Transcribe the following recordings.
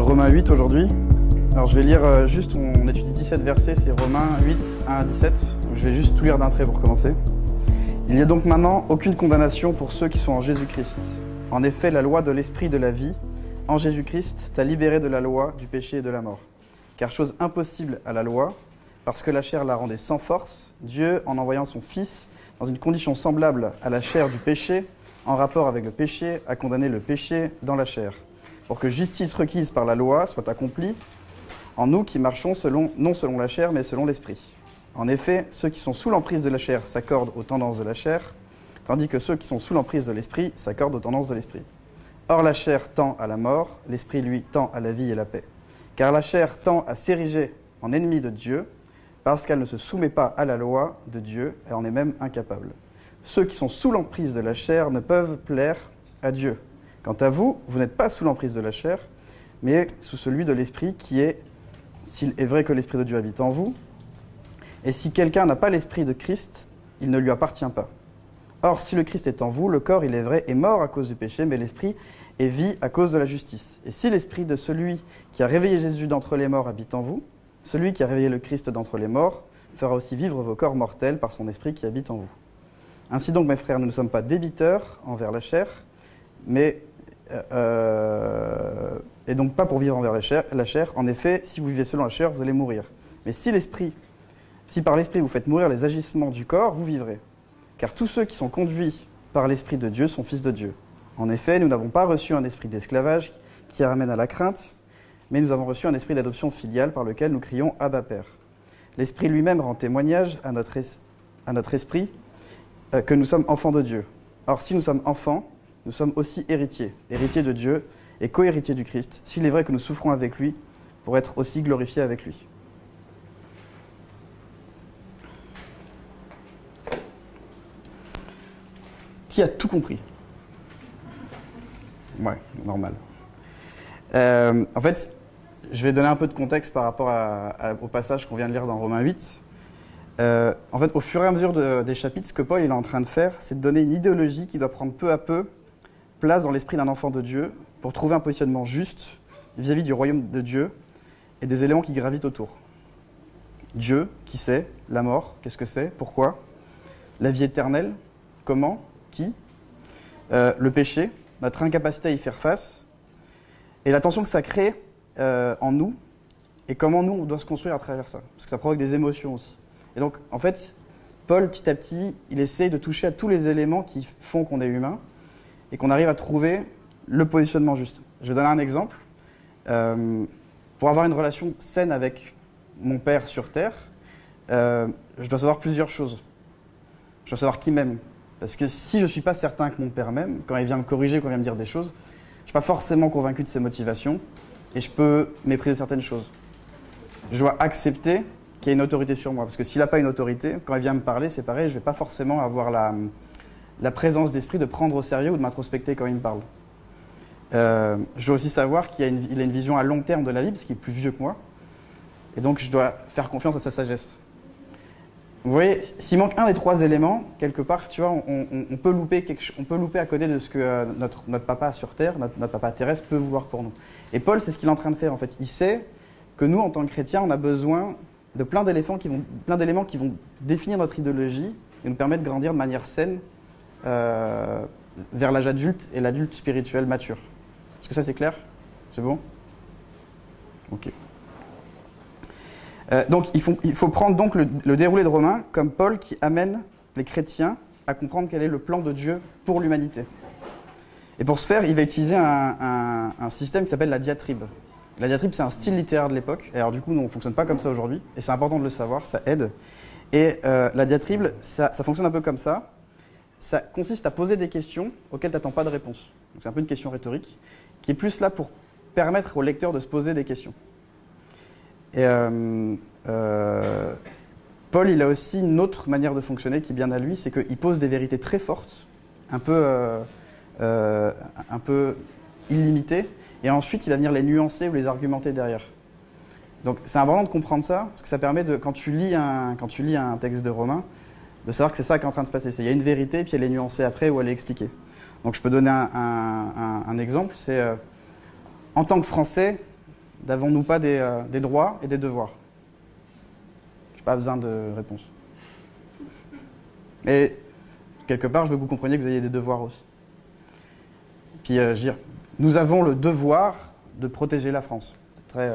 Romains 8 aujourd'hui. Alors je vais lire euh, juste, on étudie 17 versets, c'est Romains 8, 1 à 17. Donc, je vais juste tout lire d'un trait pour commencer. Il n'y a donc maintenant aucune condamnation pour ceux qui sont en Jésus-Christ. En effet, la loi de l'esprit de la vie, en Jésus-Christ, t'a libéré de la loi, du péché et de la mort. Car chose impossible à la loi, parce que la chair la rendait sans force, Dieu, en envoyant son Fils dans une condition semblable à la chair du péché, en rapport avec le péché, a condamné le péché dans la chair, pour que justice requise par la loi soit accomplie en nous qui marchons selon, non selon la chair, mais selon l'esprit. En effet, ceux qui sont sous l'emprise de la chair s'accordent aux tendances de la chair, tandis que ceux qui sont sous l'emprise de l'esprit s'accordent aux tendances de l'esprit. Or la chair tend à la mort, l'esprit lui tend à la vie et la paix. Car la chair tend à s'ériger en ennemi de Dieu, parce qu'elle ne se soumet pas à la loi de Dieu, elle en est même incapable. Ceux qui sont sous l'emprise de la chair ne peuvent plaire à Dieu. Quant à vous, vous n'êtes pas sous l'emprise de la chair, mais sous celui de l'esprit qui est, s'il est vrai que l'esprit de Dieu habite en vous, et si quelqu'un n'a pas l'esprit de Christ, il ne lui appartient pas. Or, si le Christ est en vous, le corps, il est vrai, est mort à cause du péché, mais l'esprit est vie à cause de la justice. Et si l'esprit de celui qui a réveillé Jésus d'entre les morts habite en vous, celui qui a réveillé le Christ d'entre les morts fera aussi vivre vos corps mortels par son esprit qui habite en vous. Ainsi donc, mes frères, nous ne sommes pas débiteurs envers la chair, mais euh, et donc pas pour vivre envers la chair. En effet, si vous vivez selon la chair, vous allez mourir. Mais si l'esprit, si par l'esprit vous faites mourir les agissements du corps, vous vivrez. Car tous ceux qui sont conduits par l'esprit de Dieu sont fils de Dieu. En effet, nous n'avons pas reçu un esprit d'esclavage qui ramène à la crainte, mais nous avons reçu un esprit d'adoption filiale par lequel nous crions Abba Père. L'esprit lui-même rend témoignage à notre, à notre esprit euh, que nous sommes enfants de Dieu. Or, si nous sommes enfants, nous sommes aussi héritiers, héritiers de Dieu et co-héritiers du Christ, s'il est vrai que nous souffrons avec lui pour être aussi glorifiés avec lui. Qui a tout compris? Ouais, normal. Euh, en fait, je vais donner un peu de contexte par rapport au passage qu'on vient de lire dans Romains 8. Euh, en fait, au fur et à mesure des chapitres, ce que Paul est en train de faire, c'est de donner une idéologie qui doit prendre peu à peu place dans l'esprit d'un enfant de Dieu pour trouver un positionnement juste vis-à-vis du royaume de Dieu et des éléments qui gravitent autour. Dieu, qui sait La mort, qu'est-ce que c'est Pourquoi La vie éternelle, comment Qui euh, Le péché, notre incapacité à y faire face, et la tension que ça crée euh, en nous, et comment nous, on doit se construire à travers ça, parce que ça provoque des émotions aussi. Et donc, en fait, Paul, petit à petit, il essaie de toucher à tous les éléments qui font qu'on est humain, et qu'on arrive à trouver le positionnement juste. Je vais donner un exemple. Euh, pour avoir une relation saine avec mon père sur Terre, euh, je dois savoir plusieurs choses. Je dois savoir qui m'aime. Parce que si je ne suis pas certain que mon père m'aime, quand il vient me corriger, quand il vient me dire des choses, je ne suis pas forcément convaincu de ses motivations et je peux mépriser certaines choses. Je dois accepter qu'il y ait une autorité sur moi. Parce que s'il n'a pas une autorité, quand il vient me parler, c'est pareil, je ne vais pas forcément avoir la, la présence d'esprit de prendre au sérieux ou de m'introspecter quand il me parle. Euh, je dois aussi savoir qu'il a, une, vision à long terme de la vie, parce qu'il est plus vieux que moi. Et donc, je dois faire confiance à sa sagesse. Vous voyez, s'il manque un des trois éléments, quelque part, tu vois, on, peut, louper quelque, on peut louper à côté de ce que euh, notre, papa sur Terre, notre, papa terrestre peut vouloir pour nous. Et Paul, c'est ce qu'il est en train de faire, en fait. Il sait que nous, en tant que chrétiens, on a besoin de plein d'éléments qui vont, plein d'éléments qui vont définir notre idéologie et nous permettre de grandir de manière saine vers l'âge adulte et l'adulte spirituel mature. Est-ce que ça c'est clair? C'est bon? Ok. Euh, donc il faut, prendre donc le, déroulé de Romains comme Paul qui amène les chrétiens à comprendre quel est le plan de Dieu pour l'humanité. Et pour ce faire, il va utiliser un, système qui s'appelle la diatribe. La diatribe, c'est un style littéraire de l'époque. Et alors du coup, nous, on ne fonctionne pas comme ça aujourd'hui. Et c'est important de le savoir, ça aide. Et euh, la diatribe, ça, fonctionne un peu comme ça ça consiste à poser des questions auxquelles tu n'attends pas de réponse. C'est un peu une question rhétorique, qui est plus là pour permettre au lecteur de se poser des questions. Et euh, euh, Paul, il a aussi une autre manière de fonctionner qui est bien à lui, c'est qu'il pose des vérités très fortes, un peu, euh, un peu illimitées, et ensuite il va venir les nuancer ou les argumenter derrière. Donc c'est important de comprendre ça, parce que ça permet de, quand tu lis un, quand tu lis un texte de Romain, de savoir que c'est ça qui est en train de se passer. Il y a une vérité, puis elle est nuancée après ou elle est expliquée. Donc je peux donner un, exemple, c'est euh, en tant que Français, n'avons-nous pas des, euh, des droits et des devoirs? Je n'ai pas besoin de réponse. Mais quelque part, je veux que vous compreniez que vous ayez des devoirs aussi. Puis, euh, je dire, nous avons le devoir de protéger la France. C'est très.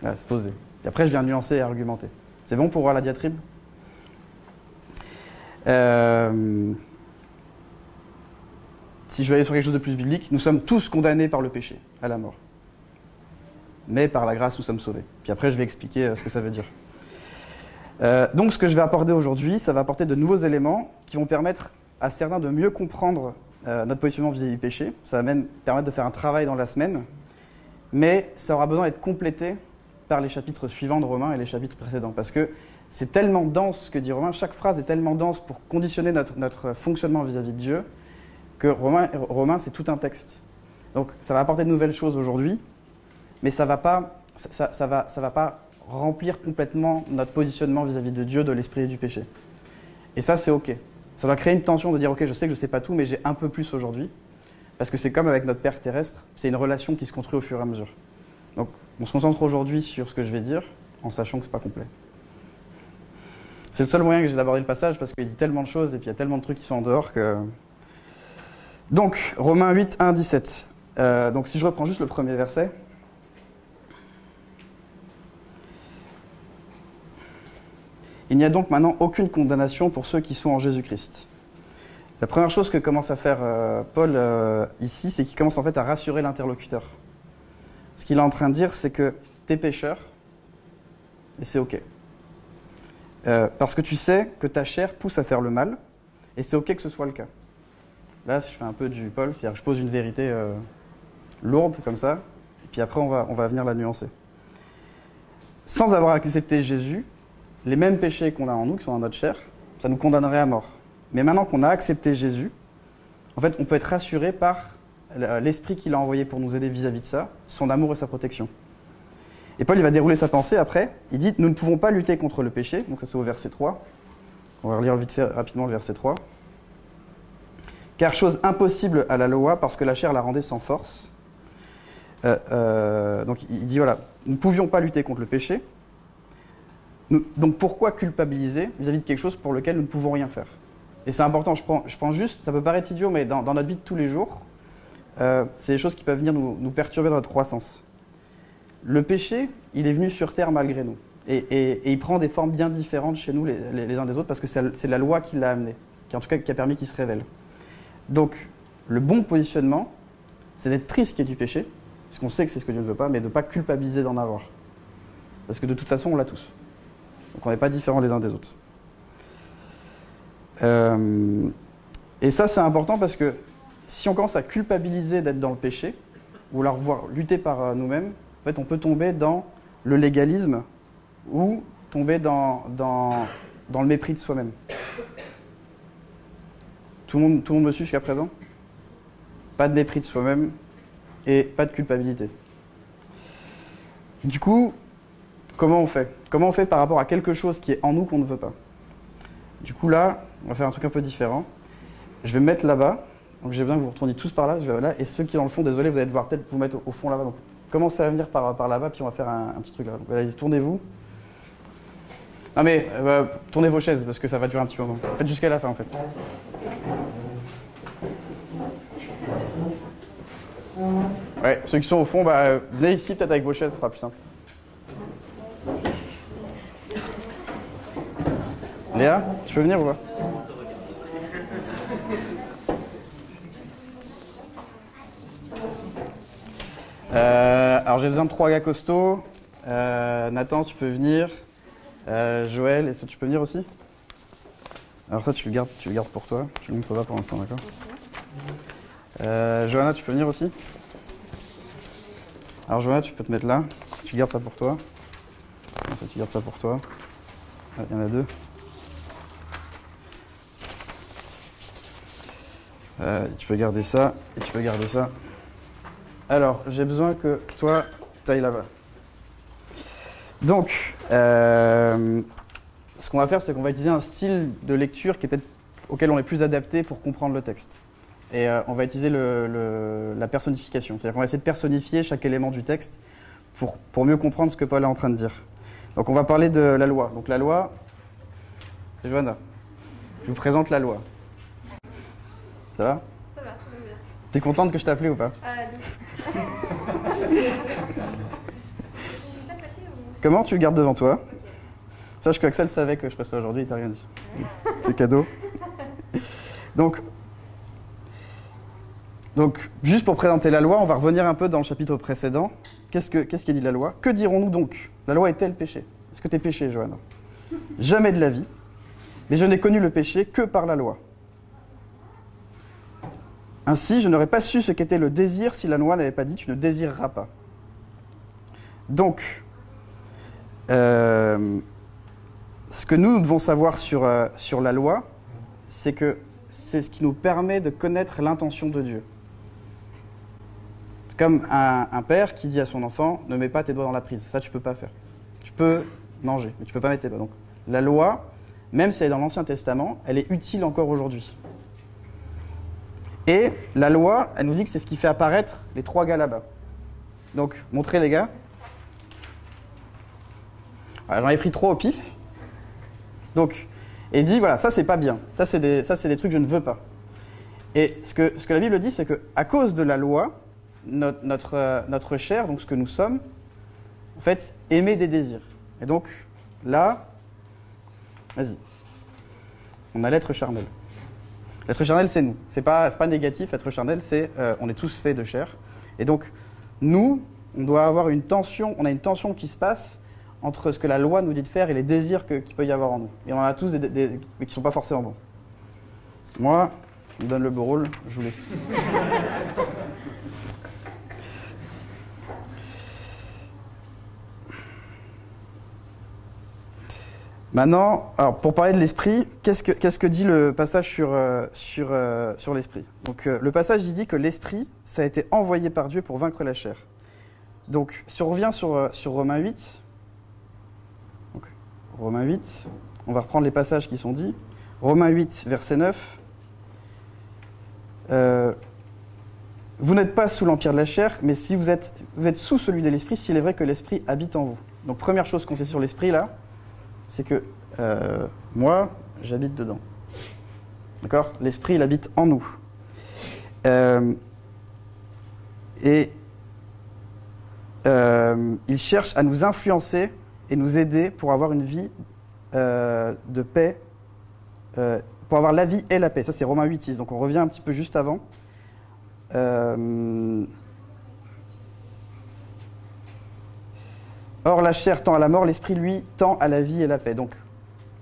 Voilà, c'est posé. Et après, je viens nuancer et argumenter. C'est bon pour voir la diatribe? Euh, Si je vais aller sur quelque chose de plus biblique, nous sommes tous condamnés par le péché à la mort. Mais par la grâce, nous sommes sauvés. Puis après, je vais expliquer euh, ce que ça veut dire. Euh, donc, ce que je vais apporter aujourd'hui, ça va apporter de nouveaux éléments qui vont permettre à certains de mieux comprendre notre positionnement vis-à-vis du péché. Ça va même permettre de faire un travail dans la semaine. Mais ça aura besoin d'être complété par les chapitres suivants de Romains et les chapitres précédents. Parce que c'est tellement dense ce que dit Romain, chaque phrase est tellement dense pour conditionner notre, fonctionnement vis-à-vis de Dieu, que Romain, c'est tout un texte. Donc ça va apporter de nouvelles choses aujourd'hui, mais ça ne va, pas- ça va, ça va pas remplir complètement notre positionnement vis-à-vis de Dieu, de l'esprit et du péché. Et ça, c'est OK. Ça va créer une tension de dire OK, je sais que je ne sais pas tout, mais j'ai un peu plus aujourd'hui. Parce que c'est comme avec notre Père terrestre, c'est une relation qui se construit au fur et à mesure. Donc on se concentre aujourd'hui sur ce que je vais dire, en sachant que ce n'est pas complet. C'est le seul moyen que j'ai d'aborder le passage parce qu'il dit tellement de choses et puis il y a tellement de trucs qui sont en dehors que. Donc, Romains 8, 1, 17. Euh, donc, si je reprends juste le premier verset. Il n'y a donc maintenant aucune condamnation pour ceux qui sont en Jésus-Christ. La première chose que commence à faire euh, Paul euh, ici, c'est qu'il commence en fait à rassurer l'interlocuteur. Ce qu'il est en train de dire, c'est que tu es pécheur et c'est OK. Euh, parce que tu sais que ta chair pousse à faire le mal, et c'est ok que ce soit le cas. Là, je fais un peu du Paul, c'est-à-dire je pose une vérité euh, lourde comme ça, et puis après on va, on va venir la nuancer. Sans avoir accepté Jésus, les mêmes péchés qu'on a en nous, qui sont dans notre chair, ça nous condamnerait à mort. Mais maintenant qu'on a accepté Jésus, en fait, on peut être rassuré par l'esprit qu'il a envoyé pour nous aider vis-à-vis de ça, son amour et sa protection. Et Paul, il va dérouler sa pensée après. Il dit Nous ne pouvons pas lutter contre le péché. Donc, ça, c'est au verset 3. On va relire vite fait rapidement le verset 3. Car chose impossible à la loi, parce que la chair la rendait sans force. Euh, euh, donc, il dit Voilà, nous ne pouvions pas lutter contre le péché. Donc, pourquoi culpabiliser vis-à-vis de quelque chose pour lequel nous ne pouvons rien faire? Et c'est important, je prends, juste, ça peut paraître idiot, mais dans, notre vie de tous les jours, euh, c'est des choses qui peuvent venir nous perturber dans notre croissance. Le péché, il est venu sur terre malgré nous. Et, il prend des formes bien différentes chez nous les, uns des autres parce que c'est la loi qui l'a amené, qui en tout cas qui a permis qu'il se révèle. Donc, le bon positionnement, c'est d'être triste qu'il y ait du péché, parce qu'on sait que c'est ce que Dieu ne veut pas, mais de ne pas culpabiliser d'en avoir. Parce que de toute façon, on l'a tous. Donc on n'est pas différents les uns des autres. Euh, et ça, c'est important parce que si on commence à culpabiliser d'être dans le péché, ou alors voir lutter par euh, nous-mêmes, en fait, on peut tomber dans le légalisme ou tomber dans, dans, dans le mépris de soi-même. Tout le monde, tout le monde me suit jusqu'à présent Pas de mépris de soi-même et pas de culpabilité. Du coup, comment on fait? Comment on fait par rapport à quelque chose qui est en nous qu'on ne veut pas? Du coup, là, on va faire un truc un peu différent. Je vais me mettre là-bas. Donc j'ai besoin que vous retourniez tous par là, je vais là. Et ceux qui dans le fond, désolé, vous allez devoir peut-être vous mettre au, au fond là-bas. Donc commencez à venir par, là-bas, puis on va faire un, petit truc là. Allez, tournez-vous. Non mais, euh, bah, tournez vos chaises, parce que ça va durer un petit moment. Faites jusqu'à la fin, en fait. Ouais, ceux qui sont au fond, bah, venez ici, peut-être avec vos chaises, ce sera plus simple. Léa, tu peux venir ou pas? Euh, alors j'ai besoin de trois gars costauds. Euh, Nathan, tu peux venir. Euh, Joël, est-ce que tu peux venir aussi? Alors ça, tu le gardes, tu le gardes pour toi. Tu le montres pas pour l'instant, d'accord? Johanna, tu peux venir aussi? Alors Johanna, tu peux te mettre là. Tu gardes ça pour toi. Tu gardes ça pour toi. Il y en a deux. Tu peux garder ça et tu peux garder ça. Alors, j'ai besoin que toi, tu ailles là-bas. Donc, euh, ce qu'on va faire, c'est qu'on va utiliser un style de lecture qui est peut-être auquel on est plus adapté pour comprendre le texte. et euh, on va utiliser le- le- la personnification. C'est-à-dire qu'on va essayer de personnifier chaque élément du texte pour, pour mieux comprendre ce que Paul est en train de dire. Donc on va parler de la loi. Donc la loi, c'est Johanna. Je vous présente la loi. Ça va? Ça va, va bien. T'es contente que je t'ai appelé ou pas? Donc. Comment tu le gardes devant toi? Sache qu'Axel savait que je ferais aujourd'hui, il t'a rien dit. C'est cadeau. Donc, donc, juste pour présenter la loi, on va revenir un peu dans le chapitre précédent. Qu'est-ce que- qu'est-ce qui dit la loi? Que dirons-nous donc? La loi est-elle péché? Est-ce que tu es péché, Johanna? Jamais de la vie. Mais je n'ai connu le péché que par la loi. Ainsi, je n'aurais pas su ce qu'était le désir si la loi n'avait pas dit tu ne désireras pas. Donc, euh, ce que nous, devons savoir sur, euh, sur la loi, c'est que c'est ce qui nous permet de connaître l'intention de Dieu. C'est comme un, père qui dit à son enfant ne mets pas tes doigts dans la prise. Ça, tu peux pas faire. Tu peux manger, mais tu peux pas mettre tes doigts. Donc, la loi, même si elle est dans l'Ancien Testament, elle est utile encore aujourd'hui. Et la loi, elle nous dit que c'est ce qui fait apparaître les trois gars là-bas. Donc, montrez les gars. J'en ai pris trois au pif. Donc, et dit voilà, ça c'est pas bien. Ça c'est des, ça des trucs que je ne veux pas. Et ce que, ce que la Bible dit, c'est que à cause de la loi, notre, notre, euh, notre chair, donc ce que nous sommes, en fait, émet des désirs. Et donc, là, vas-y. On a l'être charnel. L'être charnel, c'est nous. C'est pas, pas négatif. L'être charnel, c'est euh, on est tous faits de chair. Et donc, nous, on doit avoir une tension. On a une tension qui se passe entre ce que la loi nous dit de faire et les désirs qu'il peut y avoir en nous. Et on en a tous mais qui sont pas forcément bons. Moi, je me donne le beau rôle. Je vous l'explique. Maintenant, alors pour parler de l'esprit, qu'est-ce que, dit le passage sur, euh, sur, euh, sur l'esprit? Donc euh, le passage il dit que l'esprit, ça a été envoyé par Dieu pour vaincre la chair. Donc si on revient sur, sur Romains 8, donc, Romains 8, on va reprendre les passages qui sont dits. Romains 8, verset 9. Euh, vous n'êtes pas sous l'empire de la chair, mais si vous êtes, vous êtes sous celui de l'esprit, s'il est vrai que l'esprit habite en vous. Donc première chose qu'on sait sur l'esprit là, c'est que euh, moi, j'habite dedans. D'accord? L'esprit, il habite en nous. Euh, et euh, il cherche à nous influencer et nous aider pour avoir une vie de paix, pour avoir la vie et la paix. Ça, c'est Romains 8, 6. Donc on revient un petit peu juste avant. Or, la chair tend à la mort, l'esprit, lui, tend à la vie et la paix. Donc,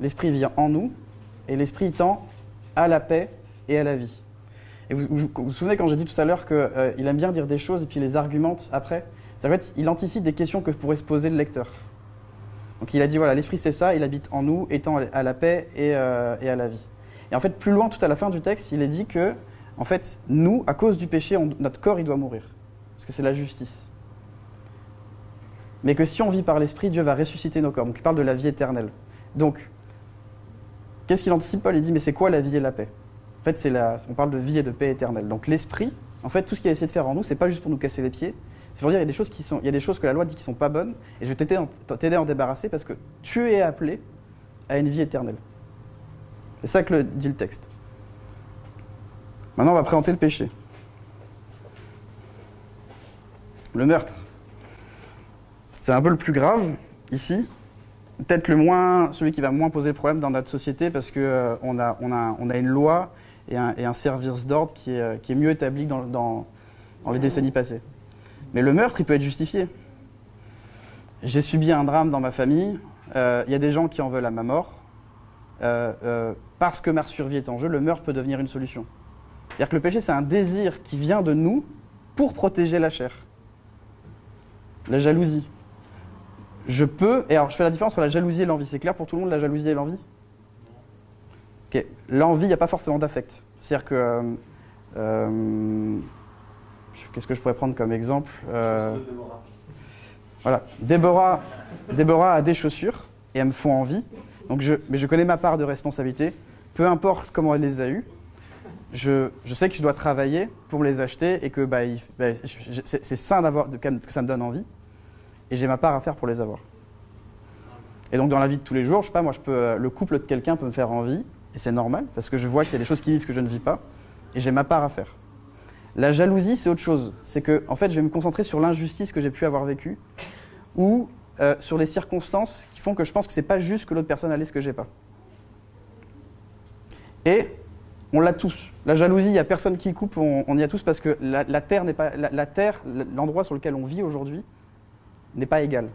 l'esprit vient en nous, et l'esprit tend à la paix et à la vie. Et vous vous, souvenez quand j'ai dit tout à l'heure qu'il aime bien dire des choses et puis les argumente après? En fait, il anticipe des questions que pourrait se poser le lecteur. Donc, il a dit voilà, l'esprit c'est ça, il habite en nous, étant à la paix et, euh, et à la vie. Et en fait, plus loin, tout à la fin du texte, il est dit que, en fait, nous, à cause du péché, notre corps, il doit mourir. Parce que c'est la justice mais que si on vit par l'esprit, Dieu va ressusciter nos corps. Donc il parle de la vie éternelle. Donc, qu'est-ce qu'il anticipe Paul? Il dit, mais c'est quoi la vie et la paix? En fait, c'est la, on parle de vie et de paix éternelle. Donc l'esprit, en fait, tout ce qu'il a essayé de faire en nous, c'est pas juste pour nous casser les pieds, c'est pour dire il y a des choses qui sont, il y a des choses que la loi dit qui sont pas bonnes, et je vais t'aider, à en débarrasser parce que tu es appelé à une vie éternelle. C'est ça que le- dit le texte. Maintenant, on va présenter le péché. Le meurtre. C'est un peu le plus grave ici. Peut-être le moins, celui qui va moins poser le problème dans notre société parce qu'on on a, on a, une loi et un, service d'ordre qui est, euh, mieux établi dans, dans, les décennies passées. Mais le meurtre, il peut être justifié. J'ai subi un drame dans ma famille. euh, Il y a des gens qui en veulent à ma mort. Euh, euh, parce que ma survie est en jeu, le meurtre peut devenir une solution. C'est-à-dire que le péché, c'est un désir qui vient de nous pour protéger la chair. La jalousie. Je peux. Et alors, je fais la différence entre la jalousie et l'envie. C'est clair pour tout le monde, la jalousie et l'envie? Ok. L'envie, il n'y a pas forcément d'affect. C'est-à-dire que. euh, euh, Qu'est-ce que je pourrais prendre comme exemple Euh, Voilà. Déborah, Déborah a des chaussures et elles me font envie. Donc je, mais je connais ma part de responsabilité. Peu importe comment elle les a eues. je, je sais que je dois travailler pour les acheter et que bah, bah, c'est sain d'avoir, que ça me donne envie. Et j'ai ma part à faire pour les avoir. Et donc dans la vie de tous les jours, je sais pas, moi, euh, le couple de quelqu'un peut me faire envie, et c'est normal, parce que je vois qu'il y a des choses qui vivent que je ne vis pas, et j'ai ma part à faire. La jalousie, c'est autre chose. C'est que, en fait, je vais me concentrer sur l'injustice que j'ai pu avoir vécue, ou euh, sur les circonstances qui font que je pense que c'est pas juste que l'autre personne ait ce que j'ai pas. Et on l'a tous. La jalousie, il n'y a personne qui coupe, on, y a tous parce que la, terre n'est la terre, l'endroit sur lequel on vit aujourd'hui, n'est pas égal.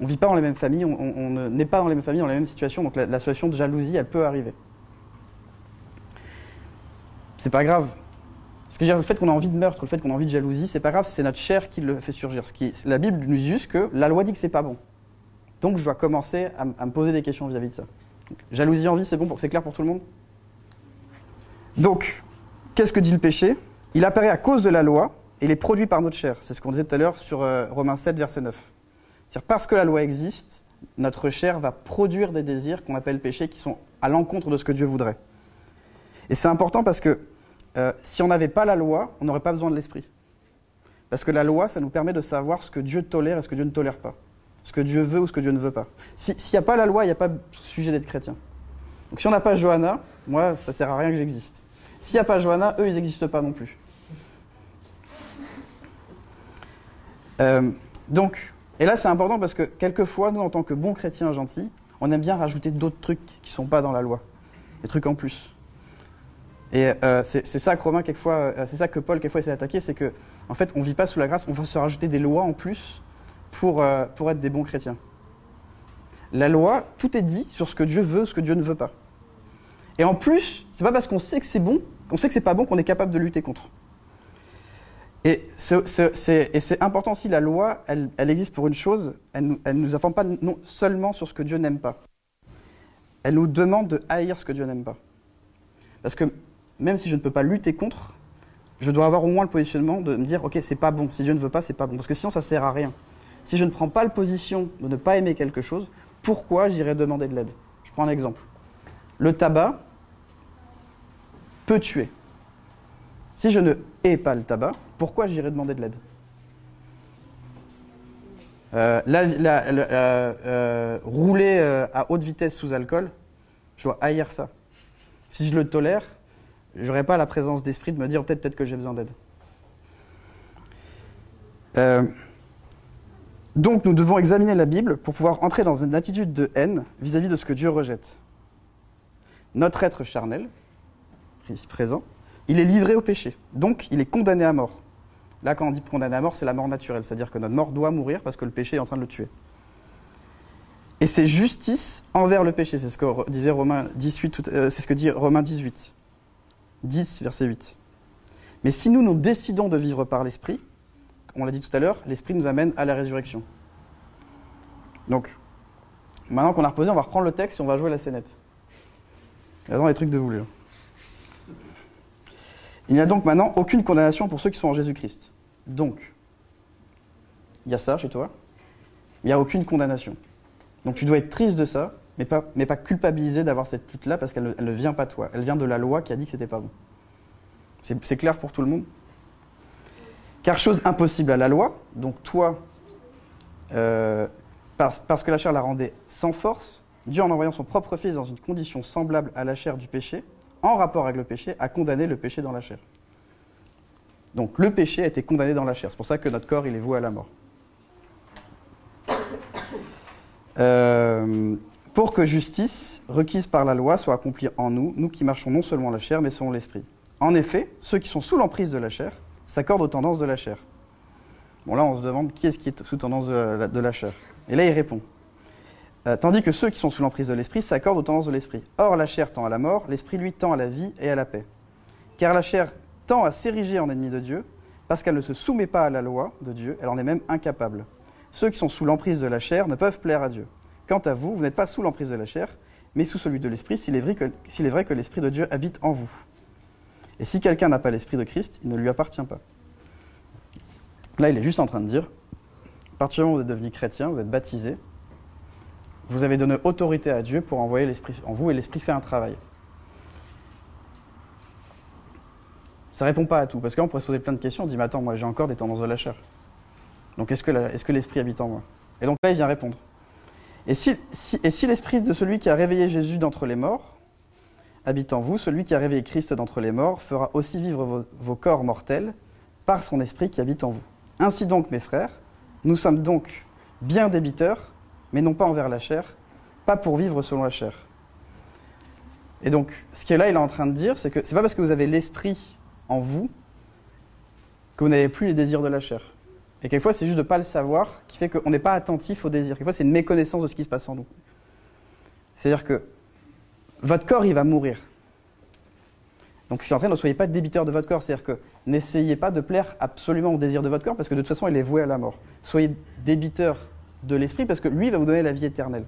On ne vit pas dans les mêmes familles, on, on- on ne- n'est pas dans les mêmes familles, dans les mêmes situations, donc la, situation de jalousie, elle peut arriver. C'est pas grave. Ce que je veux dire, le fait qu'on a envie de meurtre, le fait qu'on a envie de jalousie, c'est pas grave, c'est notre chair qui le fait surgir. Ce qui, la Bible nous dit juste que la loi dit que c'est pas bon. Donc je dois commencer à, me poser des questions vis-à-vis de ça. Donc, jalousie, envie, c'est bon pour c'est clair pour tout le monde? Donc, qu'est-ce que dit le péché? Il apparaît à cause de la loi il est produit par notre chair. C'est ce qu'on disait tout à l'heure sur euh, Romains 7, verset 9. C'est-à-dire parce que la loi existe, notre chair va produire des désirs qu'on appelle péchés qui sont à l'encontre de ce que Dieu voudrait. Et c'est important parce que euh, si on n'avait pas la loi, on n'aurait pas besoin de l'esprit. Parce que la loi, ça nous permet de savoir ce que Dieu tolère et ce que Dieu ne tolère pas. Ce que Dieu veut ou ce que Dieu ne veut pas. Si- S'il n'y a pas la loi, il n'y a pas sujet d'être chrétien. Donc si on n'a pas Johanna, moi, ça sert à rien que j'existe. S'il n'y a pas Johanna, eux, ils n'existent pas non plus. Euh, donc, et là c'est important parce que quelquefois, nous, en tant que bons chrétiens gentils, on aime bien rajouter d'autres trucs qui ne sont pas dans la loi. Des trucs en plus. Et euh, c'est ça que Romain, quelquefois, euh, c'est ça que Paul, quelquefois, essaie d'attaquer, c'est que, en fait, on ne vit pas sous la grâce, on va se rajouter des lois en plus pour, pour être des bons chrétiens. La loi, tout est dit sur ce que Dieu veut, ce que Dieu ne veut pas. Et en plus, c'est pas parce qu'on sait que c'est bon, qu'on sait que c'est pas bon, qu'on est capable de lutter contre. Et c'est- important aussi, la loi, elle, existe pour une chose, elle nous, elle nous informe pas non seulement sur ce que Dieu n'aime pas. Elle nous demande de haïr ce que Dieu n'aime pas. Parce que même si je ne peux pas lutter contre, je dois avoir au moins le positionnement de me dire, ok, c'est pas bon. Si Dieu ne veut pas, c'est pas bon. Parce que sinon, ça sert à rien. Si je ne prends pas la position de ne pas aimer quelque chose, pourquoi j'irais demander de l'aide? Je prends un exemple. Le tabac peut tuer. Si je ne hais pas le tabac, pourquoi j'irais demander de l'aide? Euh, euh, euh, Rouler à haute vitesse sous alcool, je dois haïr ça. Si je le tolère, j'aurais pas la présence d'esprit de me dire peut-être peut-être que j'ai besoin d'aide. Donc nous devons examiner la Bible pour pouvoir entrer dans une attitude de haine vis-à-vis de ce que Dieu rejette. Notre être charnel, ici présent, il est livré au péché, donc il est condamné à mort. Là, quand on dit condamné à mort, c'est la mort naturelle, c'est-à-dire que notre mort doit mourir parce que le péché est en train de le tuer. Et c'est justice envers le péché, c'est ce que disait Romain 18, tout- euh, c'est dit Romains 18, 10, verset 8. Mais si nous nous décidons de vivre par l'esprit, on l'a dit tout à l'heure, l'esprit nous amène à la résurrection. Donc, maintenant qu'on a reposé, on va reprendre le texte et on va jouer la scénette. J'adore les trucs de vous, là. Il n'y a donc maintenant aucune condamnation pour ceux qui sont en Jésus-Christ. Donc, il y a ça chez toi, il n'y a aucune condamnation. Donc tu dois être triste de ça, mais pas, mais pas culpabilisé d'avoir cette lutte-là parce qu'elle ne, vient pas de toi. Elle vient de la loi qui a dit que c'était pas bon. C'est c'est clair pour tout le monde Car chose impossible à la loi, donc toi, euh, parce, parce que la chair la rendait sans force, Dieu en envoyant son propre Fils dans une condition semblable à la chair du péché, en rapport avec le péché, a condamné le péché dans la chair. Donc le péché a été condamné dans la chair. C'est pour ça que notre corps, il est voué à la mort. Euh, pour que justice, requise par la loi, soit accomplie en nous, nous qui marchons non seulement la chair, mais selon l'esprit. En effet, ceux qui sont sous l'emprise de la chair s'accordent aux tendances de la chair. Bon, là, on se demande qui est-ce qui est sous tendance de la, de la chair. Et là, il répond. Euh, tandis que ceux qui sont sous l'emprise de l'esprit s'accordent aux tendances de l'esprit. Or, la chair tend à la mort, l'esprit, lui, tend à la vie et à la paix. Car la chair tend à s'ériger en ennemi de Dieu, parce qu'elle ne se soumet pas à la loi de Dieu, elle en est même incapable. Ceux qui sont sous l'emprise de la chair ne peuvent plaire à Dieu. Quant à vous, vous n'êtes pas sous l'emprise de la chair, mais sous celui de l'esprit, s'il est vrai que, s'il est vrai que l'esprit de Dieu habite en vous. Et si quelqu'un n'a pas l'esprit de Christ, il ne lui appartient pas. Là, il est juste en train de dire, à partir du moment où vous êtes devenu chrétien, vous êtes baptisé, vous avez donné autorité à Dieu pour envoyer l'esprit en vous et l'esprit fait un travail. Ça répond pas à tout. Parce que là, on pourrait se poser plein de questions. On dit, mais attends, moi j'ai encore des tendances de la chair. Donc est-ce que, l'esprit habite en moi? Et donc là, il vient répondre. Et si, et si l'esprit de celui qui a réveillé Jésus d'entre les morts habite en vous, celui qui a réveillé Christ d'entre les morts fera aussi vivre vos corps mortels par son esprit qui habite en vous. Ainsi donc, mes frères, nous sommes donc bien débiteurs, mais non pas envers la chair, pas pour vivre selon la chair. Et donc, ce qui est là, il est en train de dire, c'est que c'est pas parce que vous avez l'esprit en vous que vous n'avez plus les désirs de la chair. Et quelquefois, c'est juste de ne pas le savoir qui fait qu'on n'est pas attentif aux désirs. Quelquefois, c'est une méconnaissance de ce qui se passe en nous. C'est-à-dire que votre corps, il va mourir. Donc, je suis en train de ne soyez pas débiteur de votre corps. C'est-à-dire que n'essayez pas de plaire absolument aux désirs de votre corps parce que de toute façon, il est voué à la mort. Soyez débiteur de l'esprit parce que lui va vous donner la vie éternelle.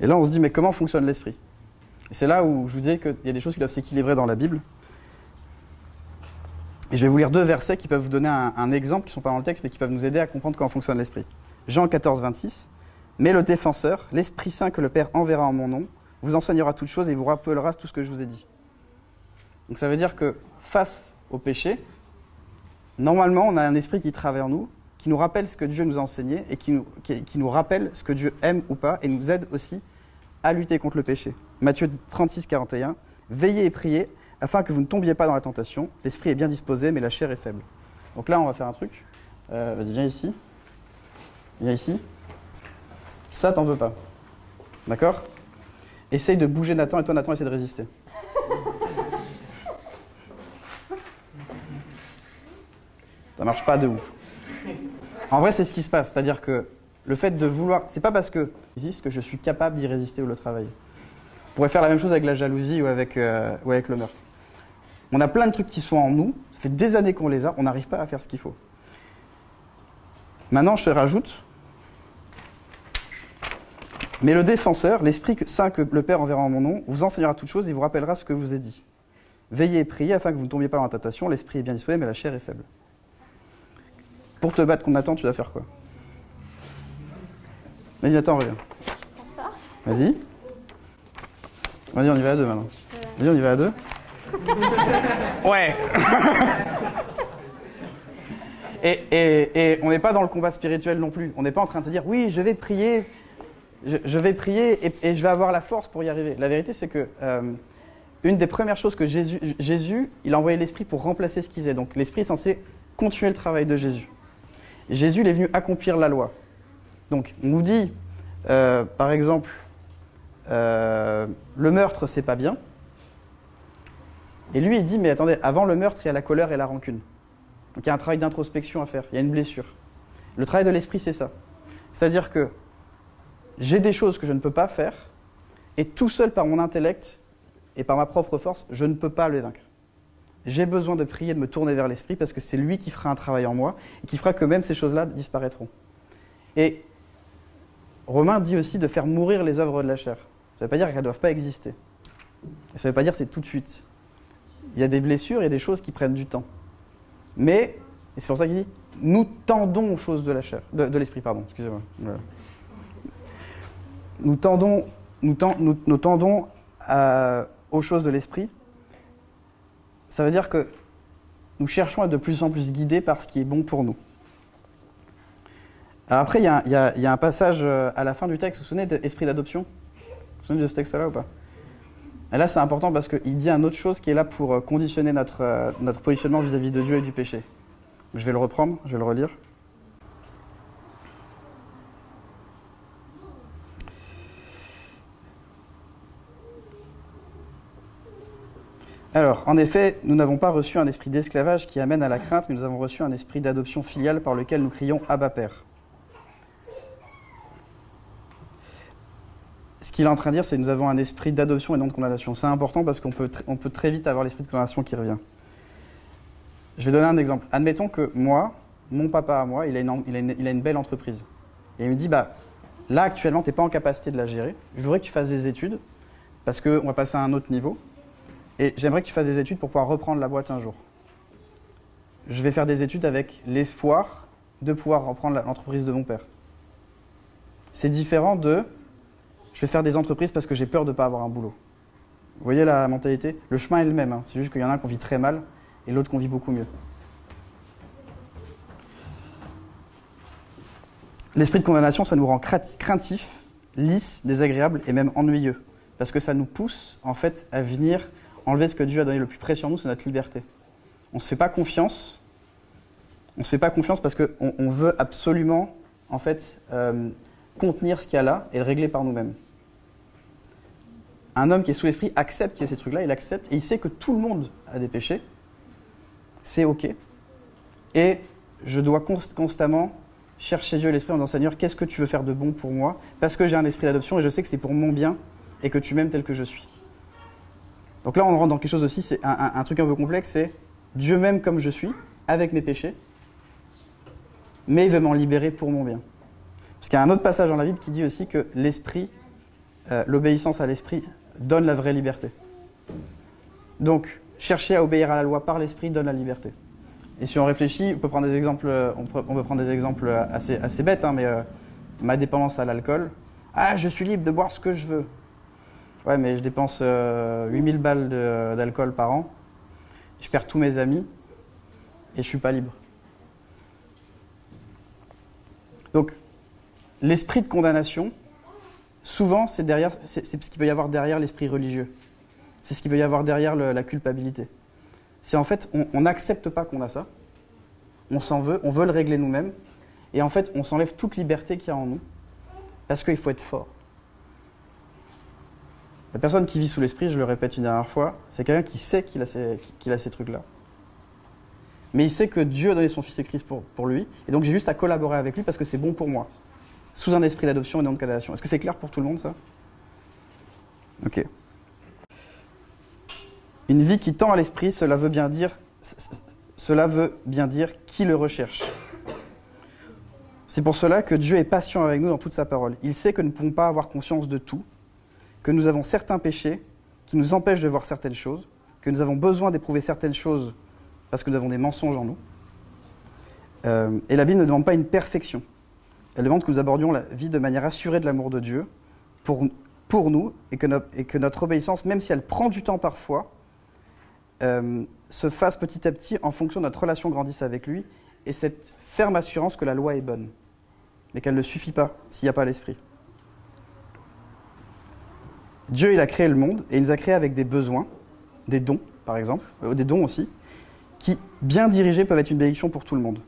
Et là, on se dit, mais comment fonctionne l'esprit? Et c'est là où je vous disais qu'il y a des choses qui doivent s'équilibrer dans la Bible. Et je vais vous lire deux versets qui peuvent vous donner un, exemple, qui ne sont pas dans le texte, mais qui peuvent nous aider à comprendre comment fonctionne l'esprit. Jean 14, 26. Mais le défenseur, l'Esprit Saint que le Père enverra en mon nom, vous enseignera toutes choses et vous rappellera tout ce que je vous ai dit. Donc ça veut dire que face au péché, normalement, on a un esprit qui travaille en nous, qui nous rappelle ce que Dieu nous a enseigné et qui nous, qui- nous rappelle ce que Dieu aime ou pas et nous aide aussi à lutter contre le péché. Matthieu 36, 41. Veillez et priez afin que vous ne tombiez pas dans la tentation. L'esprit est bien disposé, mais la chair est faible. Donc là, on va faire un truc. Euh, Vas-y, viens ici. Viens ici. Ça, t'en veux pas. D'accord? Essaye de bouger Nathan et toi, Nathan, essaie de résister. Ça marche pas de ouf. En vrai, c'est ce qui se passe. C'est-à-dire que le fait de vouloir. C'est pas parce que que je suis capable d'y résister ou le travailler. On pourrait faire la même chose avec la jalousie ou avec, euh, ou avec le meurtre. On a plein de trucs qui sont en nous. Ça fait des années qu'on les a. On n'arrive pas à faire ce qu'il faut. Maintenant, je te rajoute. Mais le défenseur, l'Esprit Saint que le Père enverra en mon nom, vous enseignera toutes choses et vous rappellera ce que je vous ai dit. Veillez et priez afin que vous ne tombiez pas dans la tentation. L'esprit est bien disposé, mais la chair est faible. Pour te battre contre Nathan, tu dois faire quoi? Vas-y, Nathan, reviens. ça Vas-y. Vas-y, on y va à deux maintenant. Vas-y, on y va à deux. ouais. et, et- et on n'est pas dans le combat spirituel non plus. On n'est pas en train de se dire, oui, je vais prier, je, je vais prier et, et je vais avoir la force pour y arriver. La vérité, c'est que euh, une des premières choses que Jésus, Jésus, il a envoyé l'Esprit pour remplacer ce qu'il faisait. Donc l'Esprit est censé continuer le travail de Jésus. Jésus, est venu accomplir la loi. Donc, on nous dit, euh, par exemple, euh, le meurtre, c'est pas bien. Et lui, il dit, mais attendez, avant le meurtre, il y a la colère et la rancune. Donc, il y a un travail d'introspection à faire, il y a une blessure. Le travail de l'esprit, c'est ça. C'est-à-dire que j'ai des choses que je ne peux pas faire, et tout seul par mon intellect et par ma propre force, je ne peux pas les vaincre. J'ai besoin de prier, de me tourner vers l'esprit, parce que c'est lui qui fera un travail en moi, et qui fera que même ces choses-là disparaîtront. Et Romain dit aussi de faire mourir les œuvres de la chair. Ça ne veut pas dire qu'elles ne doivent pas exister. Ça ne veut pas dire que c'est tout de suite. Il y a des blessures, il y a des choses qui prennent du temps. Mais, et c'est pour ça qu'il dit, nous tendons aux choses de la chair, de, l'esprit, pardon, excusez-moi. Nous tendons, nous, ten- nous- tendons aux choses de l'esprit. Ça veut dire que nous cherchons à être de plus en plus guidés par ce qui est bon pour nous. Après, il y, a un- passage euh, à la fin du texte, vous vous souvenez de Esprit d'adoption? Vous vous souvenez de ce texte-là ou pas? Et là, c'est important parce qu'il dit une autre chose qui est là pour euh, conditionner notre, euh, notre positionnement vis-à-vis de Dieu et du péché. Je vais le reprendre, je vais le relire. Alors, en effet, nous n'avons pas reçu un esprit d'esclavage qui amène à la crainte, mais nous avons reçu un esprit d'adoption filiale par lequel nous crions Abba Père. Ce qu'il est en train de dire, c'est que nous avons un esprit d'adoption et non de condamnation. C'est important parce qu'on peut, très vite avoir l'esprit de condamnation qui revient. Je vais donner un exemple. Admettons que moi, mon papa à moi, il a une belle entreprise. Et il me dit, bah, là actuellement, tu n'es pas en capacité de la gérer. Je voudrais que tu fasses des études parce qu'on va passer à un autre niveau. Et j'aimerais que tu fasses des études pour pouvoir reprendre la boîte un jour. Je vais faire des études avec l'espoir de pouvoir reprendre l'entreprise de mon père. C'est différent de Je vais faire des entreprises parce que j'ai peur de ne pas avoir un boulot. Vous voyez la mentalité? Le chemin est le même, hein. c'est juste qu'il y en a un qu'on vit très mal et l'autre qu'on vit beaucoup mieux. L'esprit de condamnation, ça nous rend craintifs, lisses, désagréables et même ennuyeux. Parce que ça nous pousse, en fait, à venir enlever ce que Dieu a donné le plus précieux en nous, c'est notre liberté. On ne se fait pas confiance. On ne se fait pas confiance parce qu'on on veut absolument, en fait, euh, contenir ce qu'il y a là et le régler par nous-mêmes. Un homme qui est sous l'esprit accepte qu'il y ait ces trucs-là, il accepte et il sait que tout le monde a des péchés. C'est OK. Et je dois constamment chercher Dieu l'esprit en disant Seigneur, qu'est-ce que tu veux faire de bon pour moi? Parce que j'ai un esprit d'adoption et je sais que c'est pour mon bien et que tu m'aimes tel que je suis. Donc là, on rentre dans quelque chose aussi, c'est un, truc un peu complexe, c'est Dieu m'aime comme je suis, avec mes péchés, mais il veut m'en libérer pour mon bien. Parce qu'il y a un autre passage dans la Bible qui dit aussi que l'esprit, euh, l'obéissance à l'esprit donne la vraie liberté. Donc, chercher à obéir à la loi par l'esprit donne la liberté. Et si on réfléchit, on peut prendre des exemples, assez, assez bêtes, hein, mais euh, ma dépendance à l'alcool. Ah, je suis libre de boire ce que je veux. Ouais, mais je dépense 8000 euh, balles d'alcool par an. Je perds tous mes amis et je suis pas libre. Donc, l'esprit de condamnation, souvent, c'est ce qu'il peut y avoir derrière l'esprit religieux. C'est ce qu'il peut y avoir derrière la culpabilité. C'est en fait, on n'accepte pas qu'on a ça. On s'en veut, on veut le régler nous-mêmes. Et en fait, on s'enlève toute liberté qu'il y a en nous. Parce qu'il faut être fort. La personne qui vit sous l'esprit, je le répète une dernière fois, c'est quelqu'un qui sait qu'il a ces, a trucs-là. Mais il sait que Dieu a donné son Fils et Christ pour, pour lui. Et donc j'ai juste à collaborer avec lui parce que c'est bon pour moi. Sous un esprit d'adoption et non de condamnation. Est-ce que c'est clair pour tout le monde ça? Ok. Une vie qui tend à l'esprit, cela veut bien dire, cela veut bien dire qui le recherche. C'est pour cela que Dieu est patient avec nous dans toute sa parole. Il sait que nous ne pouvons pas avoir conscience de tout, que nous avons certains péchés qui nous empêchent de voir certaines choses, que nous avons besoin d'éprouver certaines choses parce que nous avons des mensonges en nous. Euh, et la Bible ne demande pas une perfection. Elle demande que nous abordions la vie de manière assurée de l'amour de Dieu pour, nous et que, et que notre obéissance, même si elle prend du temps parfois, euh, se fasse petit à petit en fonction de notre relation grandisse avec lui et cette ferme assurance que la loi est bonne, mais qu'elle ne suffit pas s'il n'y a pas l'esprit. Dieu, il a créé le monde et il nous a créé avec des besoins, des dons, par exemple, euh, des dons aussi, qui, bien dirigés, peuvent être une bénédiction pour tout le monde.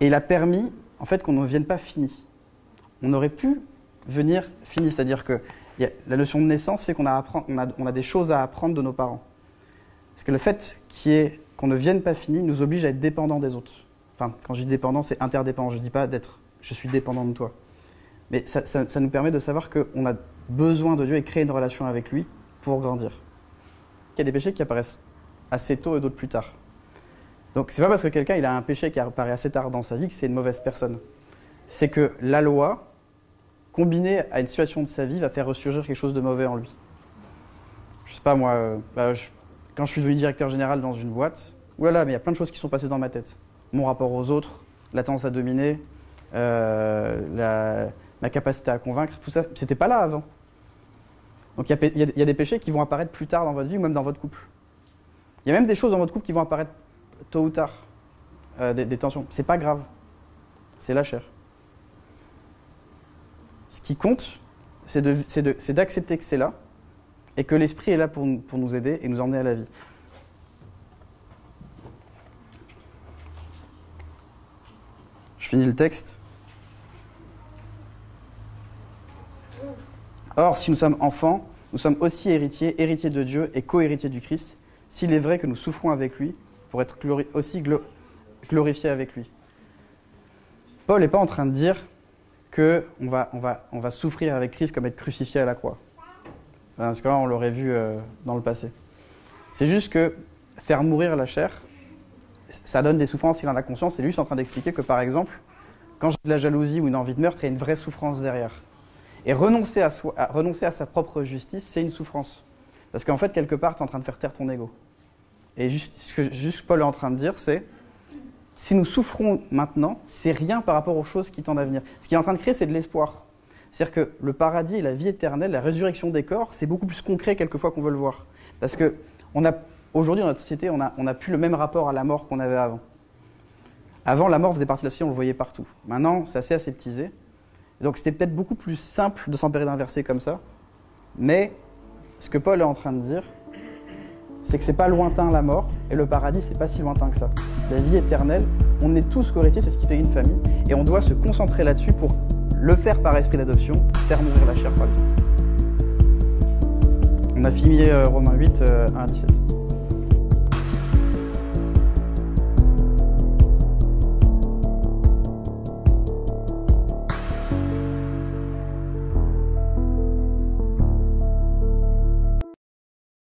Et il a permis, en fait, qu'on ne vienne pas fini. On aurait pu venir fini, c'est-à-dire que la notion de naissance fait qu'on a, on a des choses à apprendre de nos parents. Parce que le fait qu'on ne vienne pas fini nous oblige à être dépendant des autres. Enfin, quand je dis dépendant, c'est interdépendant. Je ne dis pas d'être je suis dépendant de toi. Mais ça, nous permet de savoir qu'on a besoin de Dieu et créer une relation avec lui pour grandir. Il y a des péchés qui apparaissent assez tôt et d'autres plus tard. Donc c'est pas parce que quelqu'un il a un péché qui apparaît assez tard dans sa vie que c'est une mauvaise personne. C'est que la loi, combinée à une situation de sa vie, va faire ressurgir quelque chose de mauvais en lui. Je sais pas moi, euh, bah, quand je suis devenu directeur général dans une boîte, oulala, mais il y a plein de choses qui sont passées dans ma tête. Mon rapport aux autres, la tendance à dominer, euh, ma capacité à convaincre, tout ça, c'était pas là avant. Donc il y, a des péchés qui vont apparaître plus tard dans votre vie ou même dans votre couple. Il y a même des choses dans votre couple qui vont apparaître tôt ou tard, euh, des, tensions. C'est pas grave, c'est la chair. Ce qui compte, c'est d'accepter que c'est là et que l'Esprit est là pour nous aider et nous emmener à la vie. Je finis le texte. Or, si nous sommes enfants, nous sommes aussi héritiers, héritiers de Dieu et co-héritiers du Christ, s'il est vrai que nous souffrons avec lui, pour être aussi glorifiés avec lui. Paul n'est pas en train de dire va, on va, on souffrir avec Christ comme être crucifié à la croix. Parce qu'on l'aurait vu euh, dans le passé. C'est juste que faire mourir la chair, ça donne des souffrances, il en a conscience. Et lui, en train d'expliquer que, par exemple, quand j'ai de la jalousie ou une envie de meurtre, il y a une vraie souffrance derrière. Et renoncer à, sa propre justice, c'est une souffrance. Parce qu'en fait, quelque part, tu es en train de faire taire ton ego. Et ce que juste Paul est en train de dire, c'est si nous souffrons maintenant, c'est rien par rapport aux choses qui tendent à venir. Ce qu'il est en train de créer, c'est de l'espoir. C'est-à-dire que le paradis la vie éternelle, la résurrection des corps, c'est beaucoup plus concret quelquefois qu'on veut le voir. Parce que aujourd'hui dans notre société, on n'a plus le même rapport à la mort qu'on avait avant. Avant, la mort faisait partie de la société, on le voyait partout. Maintenant, c'est assez aseptisé. Donc c'était peut-être beaucoup plus simple de s'emparer d'un verset comme ça. Mais ce que Paul est en train de dire, c'est que c'est pas lointain la mort, et le paradis, c'est pas si lointain que ça. La vie éternelle, on est tous correctifs, c'est ce qui fait une famille, et on doit se concentrer là-dessus pour le faire par esprit d'adoption, faire mourir la chair par. On a fini euh, Romains 8, euh, 1 à 17.